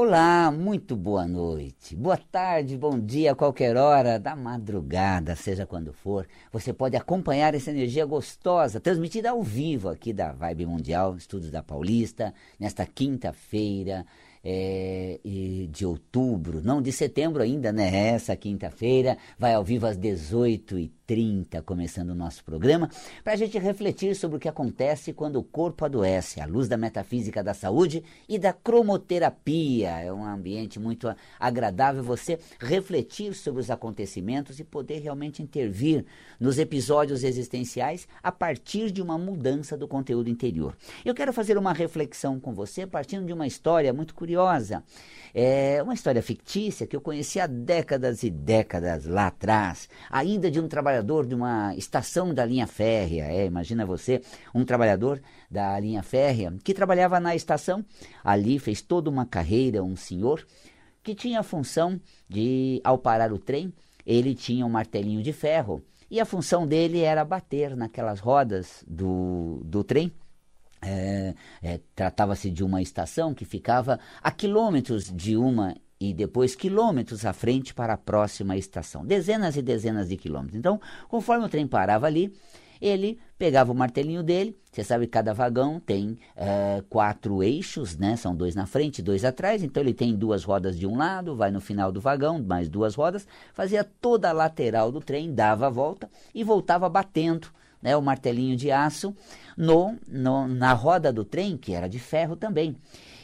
Olá, muito boa noite, boa tarde, bom dia, qualquer hora da madrugada, seja quando for. Você pode acompanhar essa energia gostosa, transmitida ao vivo aqui da Vibe Mundial, Estudos da Paulista, nesta quinta-feira, é, de outubro, não de setembro ainda, né? Essa quinta-feira vai ao vivo às 18h30, começando o nosso programa, para a gente refletir sobre o que acontece quando o corpo adoece, à luz da metafísica da saúde e da cromoterapia. É um ambiente muito agradável você refletir sobre os acontecimentos e poder realmente intervir nos episódios existenciais a partir de uma mudança do conteúdo interior. Eu quero fazer uma reflexão com você partindo de uma história muito curiosa curiosa. É uma história fictícia que eu conheci há décadas e décadas lá atrás, ainda de um trabalhador de uma estação da linha férrea. É, imagina você, um trabalhador da linha férrea que trabalhava na estação, ali fez toda uma carreira, um senhor que tinha a função de, ao parar o trem, ele tinha um martelinho de ferro e a função dele era bater naquelas rodas do, do trem é, é, Tratava-se de uma estação que ficava a quilômetros de uma e depois quilômetros à frente para a próxima estação, dezenas e dezenas de quilômetros. Então, conforme o trem parava ali, ele pegava o martelinho dele. Você sabe que cada vagão tem é, quatro eixos, né? São dois na frente, dois atrás. Então ele tem duas rodas de um lado, vai no final do vagão, mais duas rodas, fazia toda a lateral do trem, dava a volta e voltava batendo né, o martelinho de aço no, no, na roda do trem, que era de ferro também.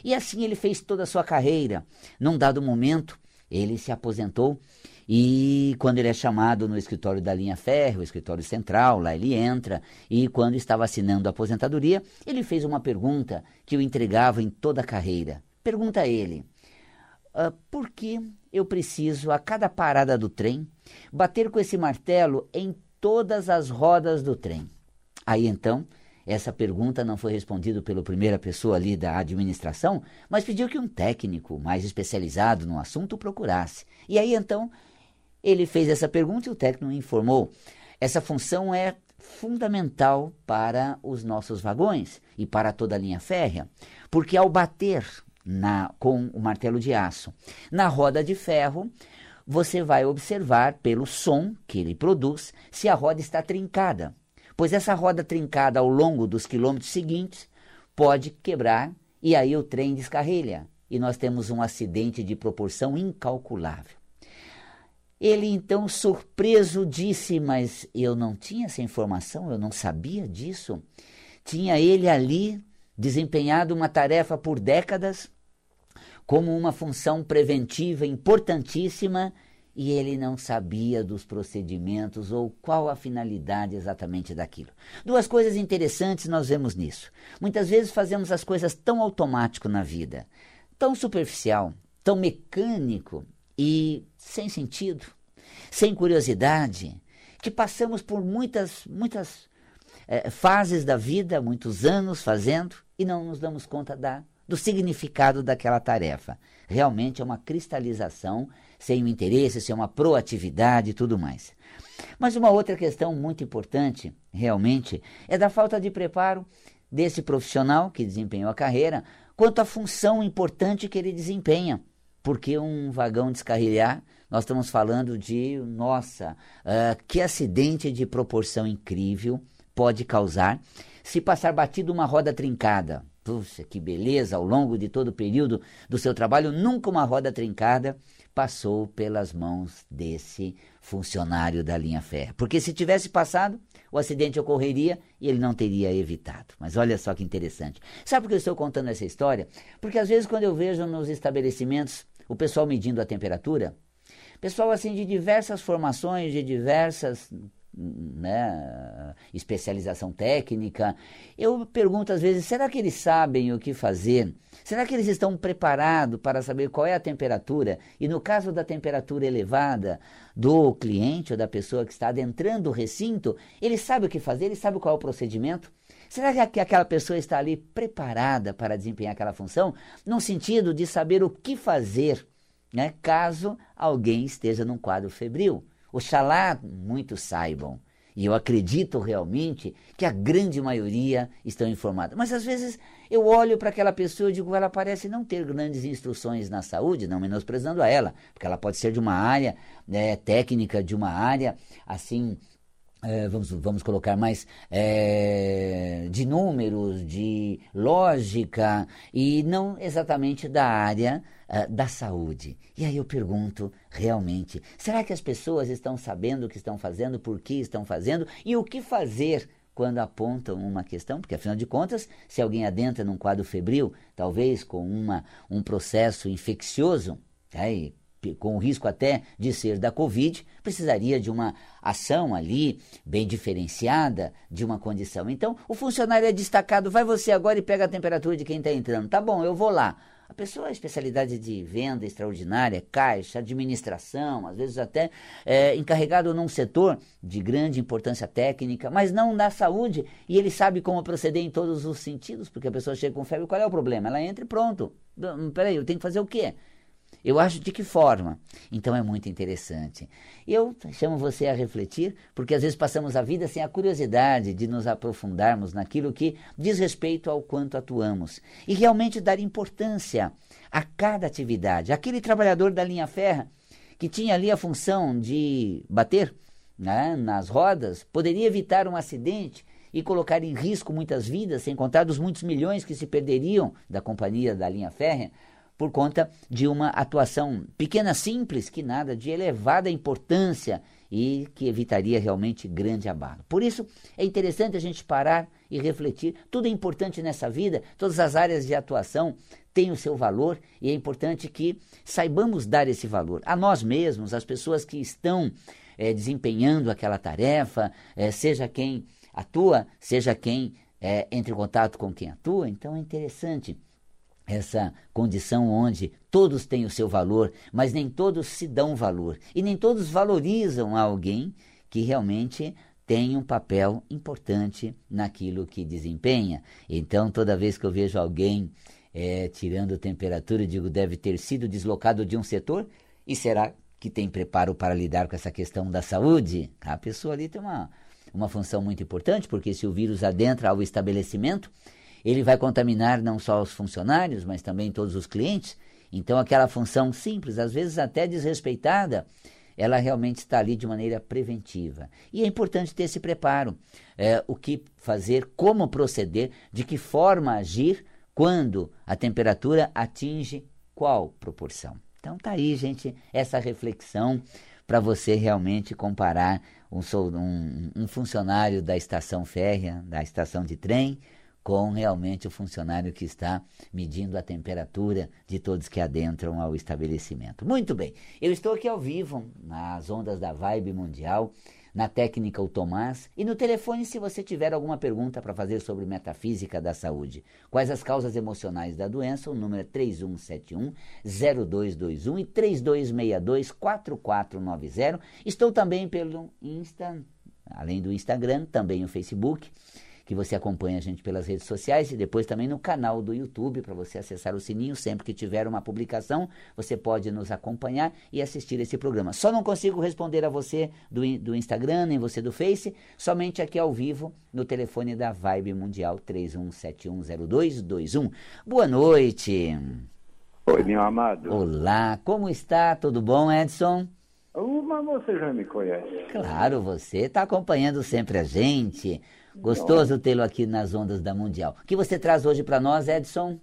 E assim ele fez toda a sua carreira. Num dado momento, ele se aposentou e quando ele é chamado no escritório da linha ferro, o escritório central, lá ele entra, e quando estava assinando a aposentadoria, ele fez uma pergunta que o entregava em toda a carreira. Pergunta a ele: uh, por que eu preciso, a cada parada do trem, bater com esse martelo em todas as rodas do trem. Aí então, essa pergunta não foi respondida pela primeira pessoa ali da administração, mas pediu que um técnico mais especializado no assunto procurasse. E aí então, ele fez essa pergunta e o técnico informou: essa função é fundamental para os nossos vagões e para toda a linha férrea, porque ao bater na, com o martelo de aço na roda de ferro, você vai observar pelo som que ele produz se a roda está trincada, pois essa roda trincada ao longo dos quilômetros seguintes pode quebrar e aí o trem descarrilha e nós temos um acidente de proporção incalculável. Ele então, surpreso, disse: Mas eu não tinha essa informação, eu não sabia disso. Tinha ele ali desempenhado uma tarefa por décadas como uma função preventiva importantíssima e ele não sabia dos procedimentos ou qual a finalidade exatamente daquilo. Duas coisas interessantes nós vemos nisso. Muitas vezes fazemos as coisas tão automático na vida, tão superficial, tão mecânico e sem sentido, sem curiosidade, que passamos por muitas, muitas é, fases da vida, muitos anos fazendo e não nos damos conta da do significado daquela tarefa. Realmente é uma cristalização sem o interesse, sem uma proatividade e tudo mais. Mas uma outra questão muito importante, realmente, é da falta de preparo desse profissional que desempenhou a carreira quanto à função importante que ele desempenha. Porque um vagão descarrilhar, nós estamos falando de, nossa, uh, que acidente de proporção incrível pode causar se passar batido uma roda trincada, Puxa, que beleza! Ao longo de todo o período do seu trabalho, nunca uma roda trincada passou pelas mãos desse funcionário da linha férrea. Porque se tivesse passado, o acidente ocorreria e ele não teria evitado. Mas olha só que interessante. Sabe por que eu estou contando essa história? Porque às vezes quando eu vejo nos estabelecimentos o pessoal medindo a temperatura, pessoal assim de diversas formações, de diversas né, especialização técnica. Eu pergunto às vezes: será que eles sabem o que fazer? Será que eles estão preparados para saber qual é a temperatura? E no caso da temperatura elevada do cliente ou da pessoa que está adentrando o recinto, ele sabe o que fazer, ele sabe qual é o procedimento? Será que aquela pessoa está ali preparada para desempenhar aquela função? No sentido de saber o que fazer, né, caso alguém esteja num quadro febril. Oxalá muitos saibam E eu acredito realmente que a grande maioria estão informadas. Mas às vezes eu olho para aquela pessoa e digo, ela parece não ter grandes instruções na saúde, não menosprezando a ela, porque ela pode ser de uma área né, técnica, de uma área assim é, vamos, vamos colocar mais é, de números, de lógica e não exatamente da área é, da saúde. E aí eu pergunto, realmente, será que as pessoas estão sabendo o que estão fazendo, por que estão fazendo e o que fazer quando apontam uma questão? Porque afinal de contas, se alguém adentra num quadro febril, talvez com uma, um processo infeccioso, aí com o risco até de ser da Covid, precisaria de uma ação ali bem diferenciada de uma condição. Então, o funcionário é destacado, vai você agora e pega a temperatura de quem está entrando. Tá bom, eu vou lá. A pessoa, a especialidade de venda extraordinária, caixa, administração, às vezes até é, encarregado num setor de grande importância técnica, mas não na saúde, e ele sabe como proceder em todos os sentidos, porque a pessoa chega com febre, qual é o problema? Ela entra e pronto. Peraí, eu tenho que fazer o quê? Eu acho de que forma? Então é muito interessante. Eu chamo você a refletir, porque às vezes passamos a vida sem a curiosidade de nos aprofundarmos naquilo que diz respeito ao quanto atuamos e realmente dar importância a cada atividade. Aquele trabalhador da linha ferra que tinha ali a função de bater né, nas rodas poderia evitar um acidente e colocar em risco muitas vidas, sem contar dos muitos milhões que se perderiam da companhia da linha férrea por conta de uma atuação pequena, simples, que nada, de elevada importância e que evitaria realmente grande abalo. Por isso, é interessante a gente parar e refletir. Tudo é importante nessa vida, todas as áreas de atuação têm o seu valor e é importante que saibamos dar esse valor a nós mesmos, às pessoas que estão é, desempenhando aquela tarefa, é, seja quem atua, seja quem é, entre em contato com quem atua. Então é interessante essa condição onde todos têm o seu valor, mas nem todos se dão valor e nem todos valorizam alguém que realmente tem um papel importante naquilo que desempenha. Então, toda vez que eu vejo alguém é, tirando temperatura, eu digo deve ter sido deslocado de um setor e será que tem preparo para lidar com essa questão da saúde? A pessoa ali tem uma, uma função muito importante, porque se o vírus adentra ao estabelecimento, ele vai contaminar não só os funcionários, mas também todos os clientes. Então, aquela função simples, às vezes até desrespeitada, ela realmente está ali de maneira preventiva. E é importante ter esse preparo. É, o que fazer, como proceder, de que forma agir quando a temperatura atinge qual proporção. Então tá aí, gente, essa reflexão para você realmente comparar um, um, um funcionário da estação férrea, da estação de trem, com realmente o funcionário que está medindo a temperatura de todos que adentram ao estabelecimento. Muito bem, eu estou aqui ao vivo, nas ondas da Vibe Mundial, na técnica o Tomás, e no telefone se você tiver alguma pergunta para fazer sobre metafísica da saúde. Quais as causas emocionais da doença? O número é 3171-0221 e 3262-4490. Estou também pelo Insta, além do Instagram, também o Facebook que você acompanha a gente pelas redes sociais e depois também no canal do YouTube para você acessar o sininho sempre que tiver uma publicação, você pode nos acompanhar e assistir esse programa. Só não consigo responder a você do, do Instagram, nem você do Face, somente aqui ao vivo no telefone da Vibe Mundial 31710221. Boa noite. Oi, meu amado. Olá, como está? Tudo bom, Edson? Uh, mas você já me conhece. Claro, você está acompanhando sempre a gente. Gostoso tê-lo aqui nas ondas da Mundial. O que você traz hoje para nós, Edson?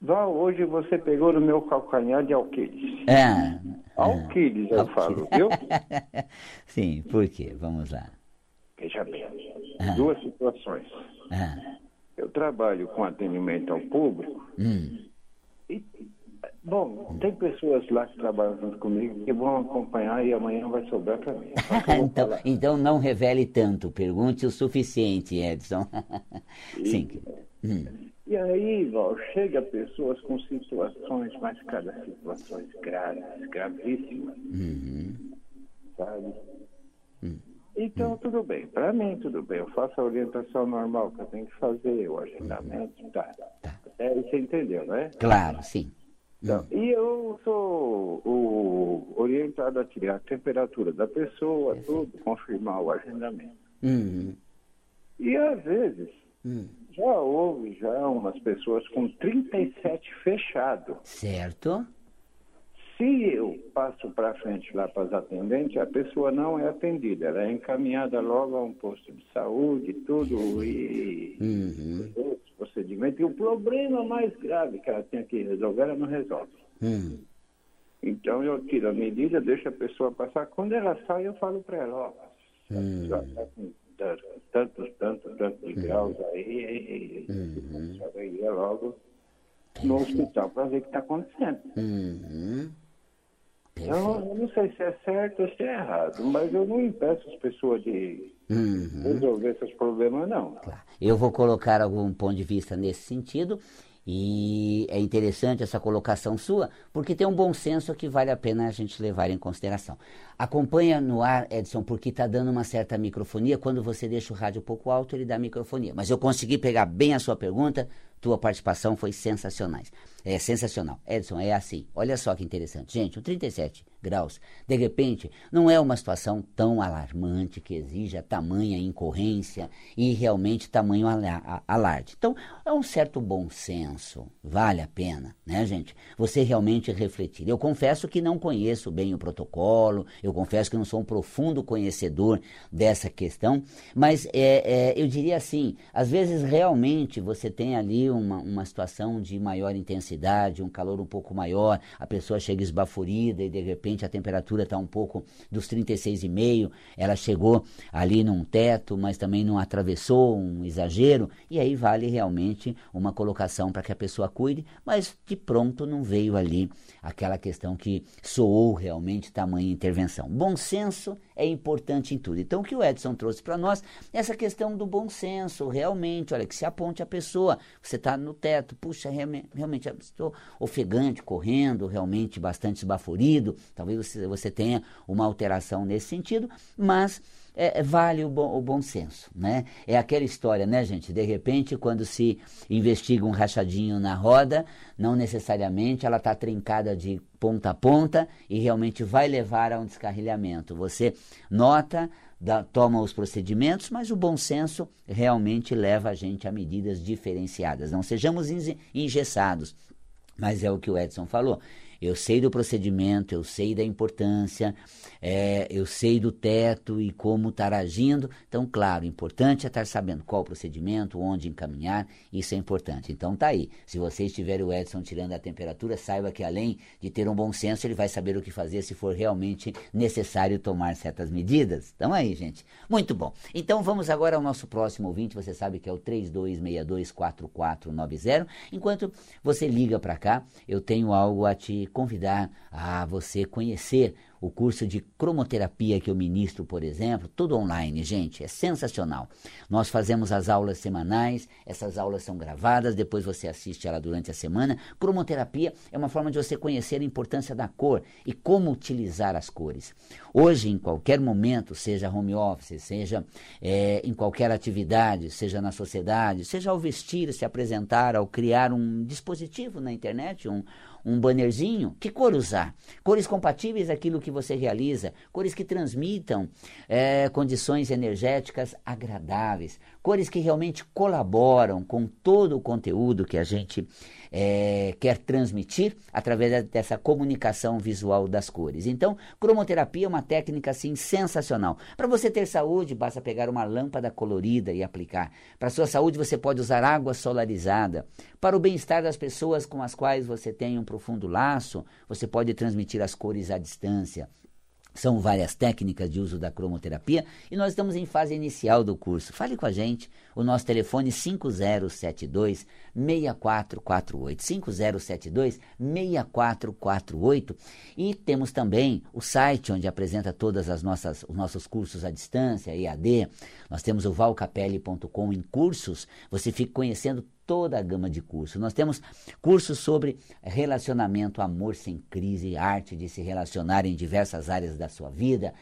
Val, hoje você pegou no meu calcanhar de Alquiles. É. Alquiles, eu Alquiles. falo, viu? Sim, por quê? Vamos lá. Veja bem, ah. duas situações. Ah. Eu trabalho com atendimento ao público hum. e Bom, tem pessoas lá que trabalham junto comigo que vão acompanhar e amanhã vai sobrar para mim. então, então não revele tanto, pergunte o suficiente, Edson. E, Sim. Hum. E aí, Val, chega pessoas com situações, mas cada situações graves, gravíssimas. Uhum. Sabe? Uhum. Então, tudo bem. Para mim, tudo bem. Eu faço a orientação normal que eu tenho que fazer, o agendamento, tá. tá. É, você entendeu, né? Claro, sim. Então, e eu sou o orientado a tirar a temperatura da pessoa, tudo, confirmar o agendamento. Uhum. E às vezes, uhum. já houve já umas pessoas com 37 fechado. Certo. Se eu passo para frente lá para as atendentes, a pessoa não é atendida, ela é encaminhada logo a um posto de saúde, tudo, e uhum. Procedimento. E o problema mais grave que ela tem que resolver, ela não resolve. Uhum. Então eu tiro a medida, deixo a pessoa passar. Quando ela sai, eu falo para ela, ó, já está com tantos, tantos, tantos de graus aí, e, uhum. e, e, logo no hospital para ver o que está acontecendo. Uhum. Eu, eu, não sei se é certo ou se é errado, mas eu não impeço as pessoas de uhum. resolver esses problemas, não. Claro. Eu vou colocar algum ponto de vista nesse sentido. E é interessante essa colocação sua, porque tem um bom senso que vale a pena a gente levar em consideração. Acompanha no ar, Edson, porque está dando uma certa microfonia. Quando você deixa o rádio um pouco alto, ele dá microfonia. Mas eu consegui pegar bem a sua pergunta, tua participação foi sensacional. É sensacional. Edson, é assim. Olha só que interessante. Gente, o 37 graus, de repente, não é uma situação tão alarmante que exija tamanha incorrência e realmente tamanho alarde. Então, é um certo bom senso. Vale a pena, né, gente? Você realmente refletir. Eu confesso que não conheço bem o protocolo, eu confesso que não sou um profundo conhecedor dessa questão, mas é, é, eu diria assim: às vezes realmente você tem ali uma, uma situação de maior intensidade, um calor um pouco maior, a pessoa chega esbaforida e de repente a temperatura está um pouco dos 36,5, ela chegou ali num teto, mas também não atravessou um exagero, e aí vale realmente uma colocação para que a pessoa cuide, mas de pronto não veio ali aquela questão que soou realmente tamanha intervenção. Bom senso é importante em tudo. Então, o que o Edson trouxe para nós essa questão do bom senso, realmente, olha, que se aponte a pessoa, você está no teto, puxa, realmente estou ofegante, correndo, realmente bastante esbaforido, talvez você, você tenha uma alteração nesse sentido, mas é, vale o bom, o bom senso, né? É aquela história, né, gente? De repente, quando se investiga um rachadinho na roda, não necessariamente ela está trincada de ponta a ponta e realmente vai levar a um descarrilhamento. Você nota, dá, toma os procedimentos, mas o bom senso realmente leva a gente a medidas diferenciadas. Não sejamos engessados. Mas é o que o Edson falou. Eu sei do procedimento, eu sei da importância, é, eu sei do teto e como estar agindo. Então, claro, importante é estar sabendo qual procedimento, onde encaminhar, isso é importante. Então, tá aí. Se você estiver o Edson tirando a temperatura, saiba que além de ter um bom senso, ele vai saber o que fazer se for realmente necessário tomar certas medidas. Então, aí, gente. Muito bom. Então, vamos agora ao nosso próximo ouvinte. Você sabe que é o 32624490. Enquanto você liga para cá, eu tenho algo a te convidar a você conhecer o curso de cromoterapia que eu ministro, por exemplo, tudo online, gente, é sensacional. Nós fazemos as aulas semanais, essas aulas são gravadas, depois você assiste ela durante a semana. Cromoterapia é uma forma de você conhecer a importância da cor e como utilizar as cores. Hoje, em qualquer momento, seja home office, seja é, em qualquer atividade, seja na sociedade, seja ao vestir, se apresentar, ao criar um dispositivo na internet, um, um bannerzinho, que cor usar? Cores compatíveis àquilo que você realiza, cores que transmitam é, condições energéticas agradáveis, cores que realmente colaboram com todo o conteúdo que a gente é, quer transmitir através dessa comunicação visual das cores. Então, cromoterapia é uma técnica assim sensacional. Para você ter saúde, basta pegar uma lâmpada colorida e aplicar. Para sua saúde, você pode usar água solarizada. Para o bem-estar das pessoas com as quais você tem um profundo laço, você pode transmitir as cores à distância. São várias técnicas de uso da cromoterapia e nós estamos em fase inicial do curso. Fale com a gente. O nosso telefone 5072 6448. 5072 6448. E temos também o site onde apresenta todas as nossas os nossos cursos à distância, EAD. Nós temos o valcapelli.com em cursos. Você fica conhecendo toda a gama de cursos. Nós temos cursos sobre relacionamento, amor sem crise, arte de se relacionar em diversas áreas da sua vida,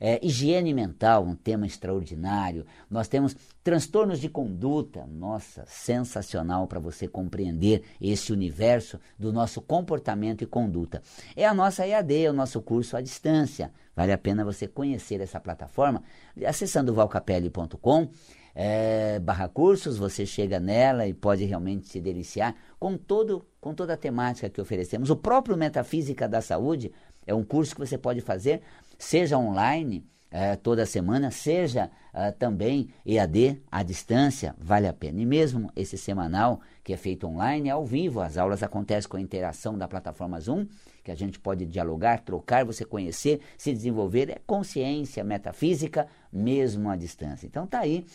é, higiene mental, um tema extraordinário. Nós temos transtornos de conduta, nossa, sensacional para você compreender esse universo do nosso comportamento e conduta. É a nossa EAD, é o nosso curso à distância. Vale a pena você conhecer essa plataforma acessando valcapelli.com é, barra cursos, você chega nela e pode realmente se deliciar com, todo, com toda a temática que oferecemos. O próprio Metafísica da Saúde é um curso que você pode fazer, seja online, é, toda semana, seja é, também EAD, à distância, vale a pena. E mesmo esse semanal, que é feito online, é ao vivo, as aulas acontecem com a interação da plataforma Zoom, que a gente pode dialogar, trocar, você conhecer, se desenvolver, é consciência metafísica, mesmo à distância. Então tá aí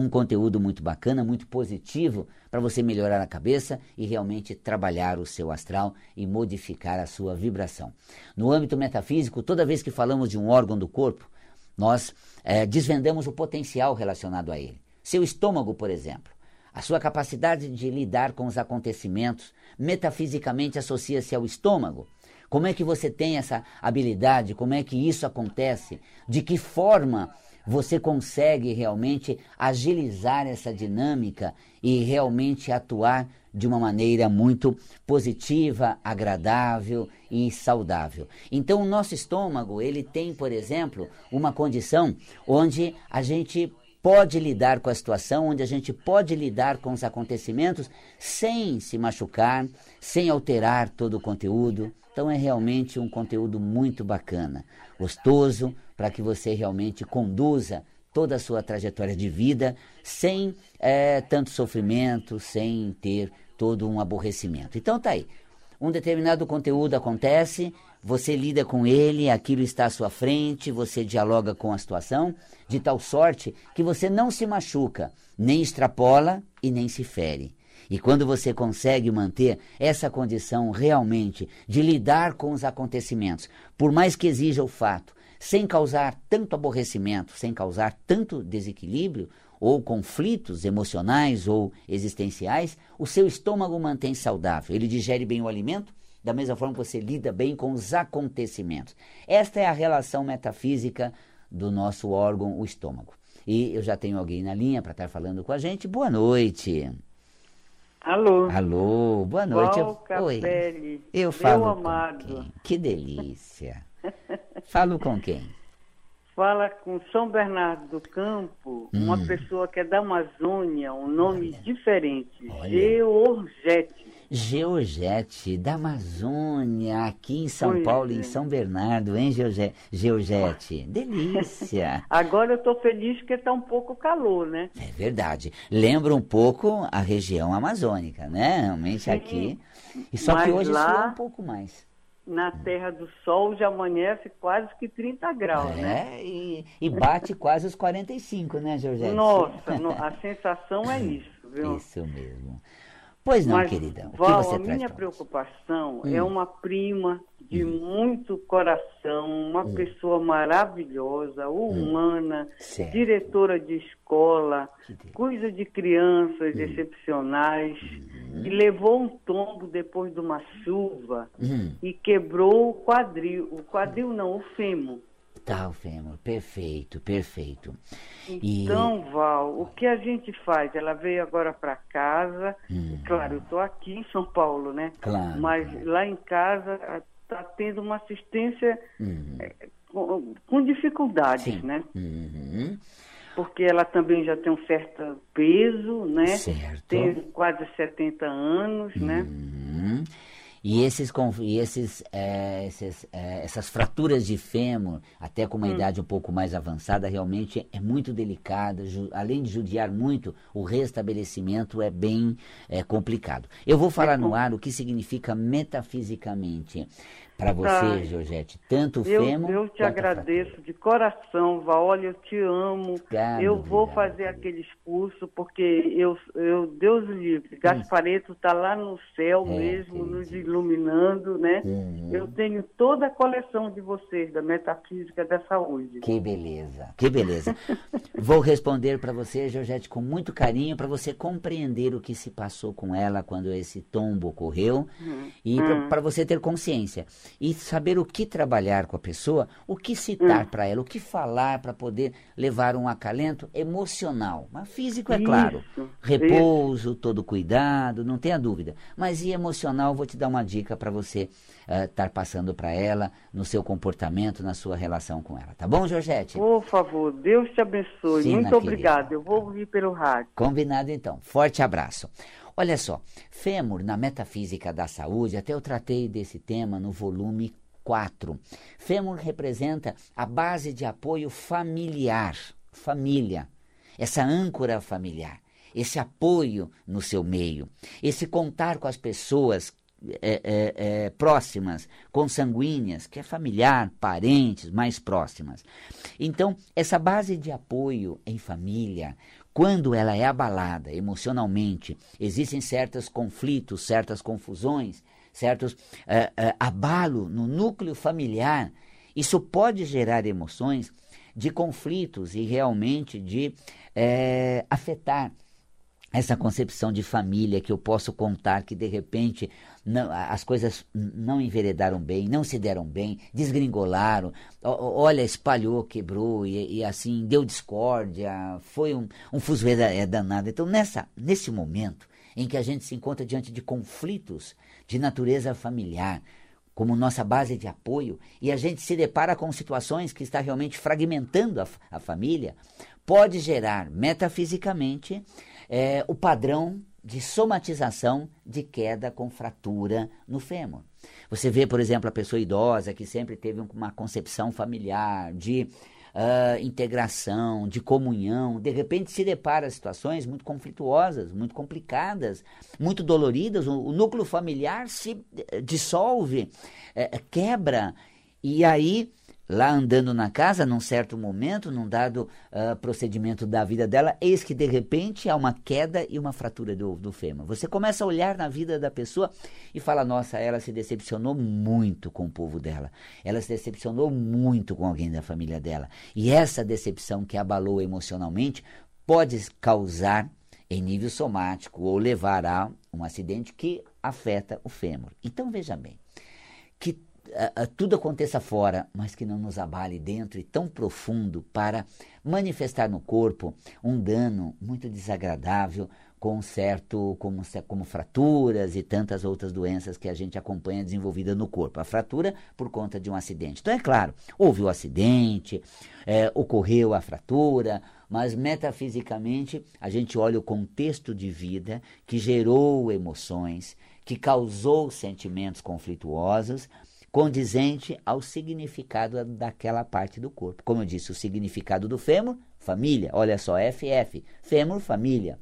um conteúdo muito bacana, muito positivo para você melhorar a cabeça e realmente trabalhar o seu astral e modificar a sua vibração. No âmbito metafísico, toda vez que falamos de um órgão do corpo, nós é, desvendamos o potencial relacionado a ele. Seu estômago, por exemplo, a sua capacidade de lidar com os acontecimentos metafisicamente associa-se ao estômago. Como é que você tem essa habilidade? Como é que isso acontece? De que forma você consegue realmente agilizar essa dinâmica e realmente atuar de uma maneira muito positiva, agradável e saudável. Então, o nosso estômago, ele tem, por exemplo, uma condição onde a gente pode lidar com a situação, onde a gente pode lidar com os acontecimentos sem se machucar, sem alterar todo o conteúdo. Então é realmente um conteúdo muito bacana, gostoso, para que você realmente conduza toda a sua trajetória de vida sem é, tanto sofrimento, sem ter todo um aborrecimento. Então tá aí. Um determinado conteúdo acontece, você lida com ele, aquilo está à sua frente, você dialoga com a situação, de tal sorte que você não se machuca, nem extrapola e nem se fere. E quando você consegue manter essa condição realmente de lidar com os acontecimentos, por mais que exija o fato, sem causar tanto aborrecimento, sem causar tanto desequilíbrio ou conflitos emocionais ou existenciais, o seu estômago mantém saudável. Ele digere bem o alimento, da mesma forma que você lida bem com os acontecimentos. Esta é a relação metafísica do nosso órgão, o estômago. E eu já tenho alguém na linha para estar falando com a gente. Boa noite. Alô. Alô, boa noite. Val Capelli, Oi. Eu falo. Meu amado. Que delícia. Falo com quem? Fala com São Bernardo do Campo, hum. uma pessoa que é da Amazônia, um nome Olha. diferente, Georgette. Georgette, da Amazônia, aqui em São Paulo, é. em São Bernardo, hein, Georgette? Delícia! Agora eu estou feliz porque está um pouco calor, né? É verdade. Lembra um pouco a região amazônica, né? Realmente Sim. aqui. E só que hoje lá... um pouco mais na Terra do Sol já amanhece quase que 30 graus, é, né? E, e bate quase os 45, né, Georgette? Nossa, no, a sensação é isso, viu? Isso mesmo. Pois não, Mas, querida. O Val, que você a minha preocupação hum. é uma prima de hum. muito coração, uma hum. pessoa maravilhosa, hum. humana, hum. diretora de escola, cuida de crianças hum. excepcionais, hum. e levou um tombo depois de uma chuva e quebrou o quadril, o quadril não, o fêmur. Tá, o fêmur, perfeito, perfeito. Então, e... Val, o que a gente faz? Ela veio agora para casa, claro, eu estou aqui em São Paulo, né? Claro. Mas lá em casa está tendo uma assistência uhum. é, com, com, dificuldades, Sim. né? Uhum. Porque ela também já tem um certo peso, né? Certo. Tem quase 70 anos, né? uhum. né? E, esses, e esses, é, esses é, essas fraturas de fêmur, até com uma hum. idade um pouco mais avançada, realmente é muito delicada. Além de judiar muito, o restabelecimento é bem é, complicado. Eu vou falar é no ar o que significa metafisicamente para você, tá. Georgette, tanto o eu. Eu te agradeço de coração, Val. Olha, eu te amo. Obrigado, eu vou obrigado. fazer aquele expulso, porque eu, eu Deus livre, Gaspareto está lá no céu é, mesmo, nos iluminando, né? Uhum. Eu tenho toda a coleção de vocês da Metafísica da Saúde. Que beleza, que beleza. Vou responder para você, Georgette, com muito carinho, para você compreender o que se passou com ela quando esse tombo ocorreu uhum. e uhum. para você ter consciência e saber o que trabalhar com a pessoa, o que citar uhum. para ela, o que falar para poder levar um acalento emocional. Mas físico é claro, repouso, isso. todo cuidado, não tenha dúvida. Mas e emocional, vou te dar uma dica para você estar uh, passando para ela no seu comportamento, na sua relação com ela. Tá bom, Georgette? Por favor, Deus te abençoe. Sim, Muito obrigado. Eu vou ouvir pelo rádio. Combinado então. Forte abraço. Olha só, fêmur na metafísica da saúde, até eu tratei desse tema no volume 4. Fêmur representa a base de apoio familiar, família, essa âncora familiar, esse apoio no seu meio, esse contar com as pessoas é, é, é, próximas, consanguíneas, que é familiar, parentes mais próximas. Então, essa base de apoio em família, quando ela é abalada emocionalmente, existem certos conflitos, certas confusões, certos uh, uh, abalo no núcleo familiar. Isso pode gerar emoções de conflitos e realmente de uh, afetar essa concepção de família que eu posso contar que de repente não, as coisas não enveredaram bem, não se deram bem, desgringolaram, olha, espalhou, quebrou e, e assim deu discórdia, foi um, um fuzuê é danado. Então, nessa, nesse momento em que a gente se encontra diante de conflitos de natureza familiar, como nossa base de apoio, e a gente se depara com situações que está realmente fragmentando a, a família, pode gerar metafisicamente é, o padrão de somatização de queda com fratura no fêmur. Você vê, por exemplo, a pessoa idosa que sempre teve uma concepção familiar de uh, integração, de comunhão, de repente se depara situações muito conflituosas, muito complicadas, muito doloridas, o, o núcleo familiar se eh, dissolve, eh, quebra, e aí lá andando na casa, num certo momento, num dado uh, procedimento da vida dela, eis que de repente há uma queda e uma fratura do, do fêmur. Você começa a olhar na vida da pessoa e fala: nossa, ela se decepcionou muito com o povo dela, ela se decepcionou muito com alguém da família dela. E essa decepção que abalou emocionalmente pode causar em nível somático ou levar a um acidente que afeta o fêmur. Então veja bem, que tudo aconteça fora, mas que não nos abale dentro e tão profundo para manifestar no corpo um dano muito desagradável, com certo, como, como fraturas e tantas outras doenças que a gente acompanha desenvolvida no corpo. A fratura por conta de um acidente. Então, é claro, houve o acidente, é, ocorreu a fratura, mas metafisicamente a gente olha o contexto de vida que gerou emoções, que causou sentimentos conflituosos condizente ao significado daquela parte do corpo. Como eu disse, o significado do fêmur, família. Olha só, FF, fêmur, família.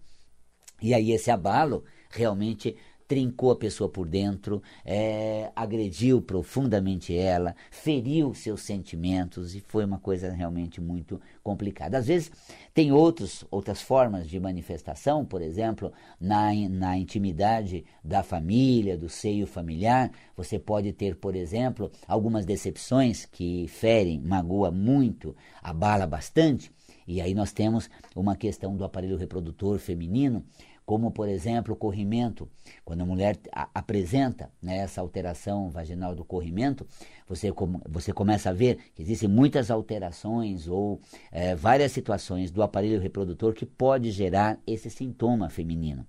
E aí esse abalo realmente trincou a pessoa por dentro, é, agrediu profundamente ela, feriu seus sentimentos e foi uma coisa realmente muito complicada. Às vezes tem outros, outras formas de manifestação, por exemplo, na, na intimidade da família, do seio familiar, você pode ter, por exemplo, algumas decepções que ferem, magoa muito, abala bastante. E aí nós temos uma questão do aparelho reprodutor feminino, como por exemplo o corrimento. Quando a mulher a, apresenta né, essa alteração vaginal do corrimento, você, com, você começa a ver que existem muitas alterações ou é, várias situações do aparelho reprodutor que pode gerar esse sintoma feminino.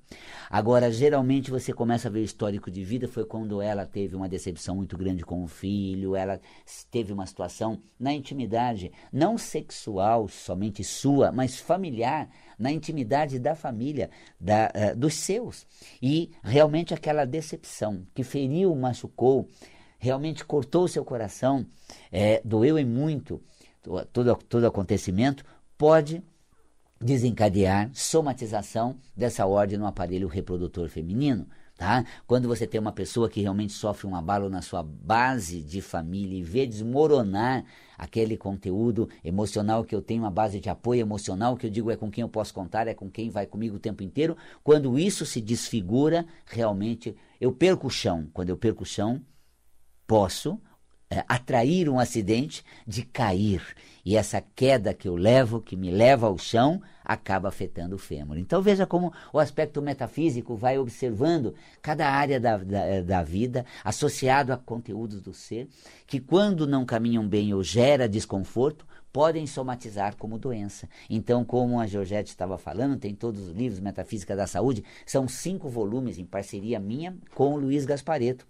Agora, geralmente você começa a ver o histórico de vida, foi quando ela teve uma decepção muito grande com o filho, ela teve uma situação na intimidade, não sexual somente sua, mas familiar, na intimidade da família, da, uh, dos seus. E realmente aquela decepção que feriu, machucou, realmente cortou seu coração, é, doeu em muito, todo, todo acontecimento, pode desencadear somatização dessa ordem no aparelho reprodutor feminino. Tá? Quando você tem uma pessoa que realmente sofre um abalo na sua base de família e vê desmoronar aquele conteúdo emocional que eu tenho, uma base de apoio emocional, que eu digo é com quem eu posso contar, é com quem vai comigo o tempo inteiro. Quando isso se desfigura, realmente eu perco o chão. Quando eu perco o chão, posso atrair um acidente de cair. E essa queda que eu levo, que me leva ao chão, acaba afetando o fêmur. Então veja como o aspecto metafísico vai observando cada área da, da, da vida, associado a conteúdos do ser, que quando não caminham bem ou gera desconforto, podem somatizar como doença. Então, como a Georgette estava falando, tem todos os livros Metafísica da Saúde, são cinco volumes em parceria minha com o Luiz Gaspareto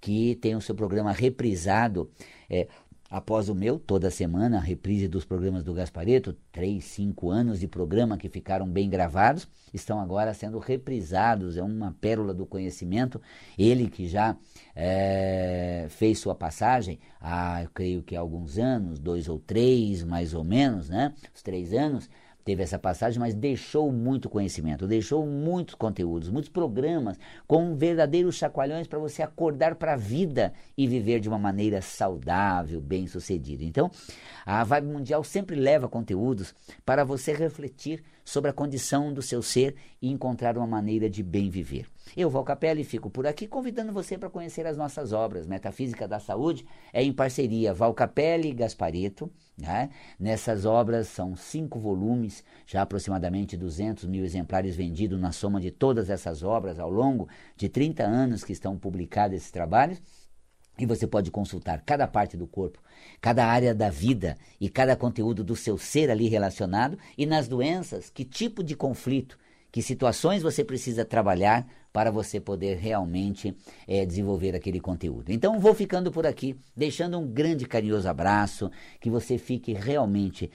que tem o seu programa reprisado é, após o meu, toda semana, a reprise dos programas do Gaspareto, três, cinco anos de programa que ficaram bem gravados, estão agora sendo reprisados, é uma pérola do conhecimento. Ele que já é, fez sua passagem há, creio que há alguns anos, dois ou três, mais ou menos, né? Os três anos, teve essa passagem, mas deixou muito conhecimento, deixou muitos conteúdos, muitos programas com verdadeiros chacoalhões para você acordar para a vida e viver de uma maneira saudável, bem-sucedida. Então, a Vibe Mundial sempre leva conteúdos para você refletir sobre a condição do seu ser e encontrar uma maneira de bem viver. Eu, Val Capelli, fico por aqui convidando você para conhecer as nossas obras. Metafísica da Saúde é em parceria Val Capelli e Gaspareto. Né? Nessas obras são cinco volumes, já aproximadamente 200 mil exemplares vendidos na soma de todas essas obras ao longo de 30 anos que estão publicados esses trabalhos. E você pode consultar cada parte do corpo, cada área da vida e cada conteúdo do seu ser ali relacionado e nas doenças, que tipo de conflito, que situações você precisa trabalhar para você poder realmente é, desenvolver aquele conteúdo. Então vou ficando por aqui, deixando um grande carinhoso abraço, que você fique realmente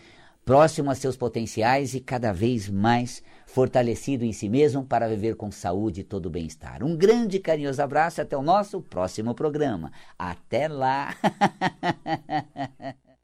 próximo a seus potenciais e cada vez mais fortalecido em si mesmo para viver com saúde e todo bem-estar. Um grande carinhoso abraço até o nosso próximo programa. Até lá!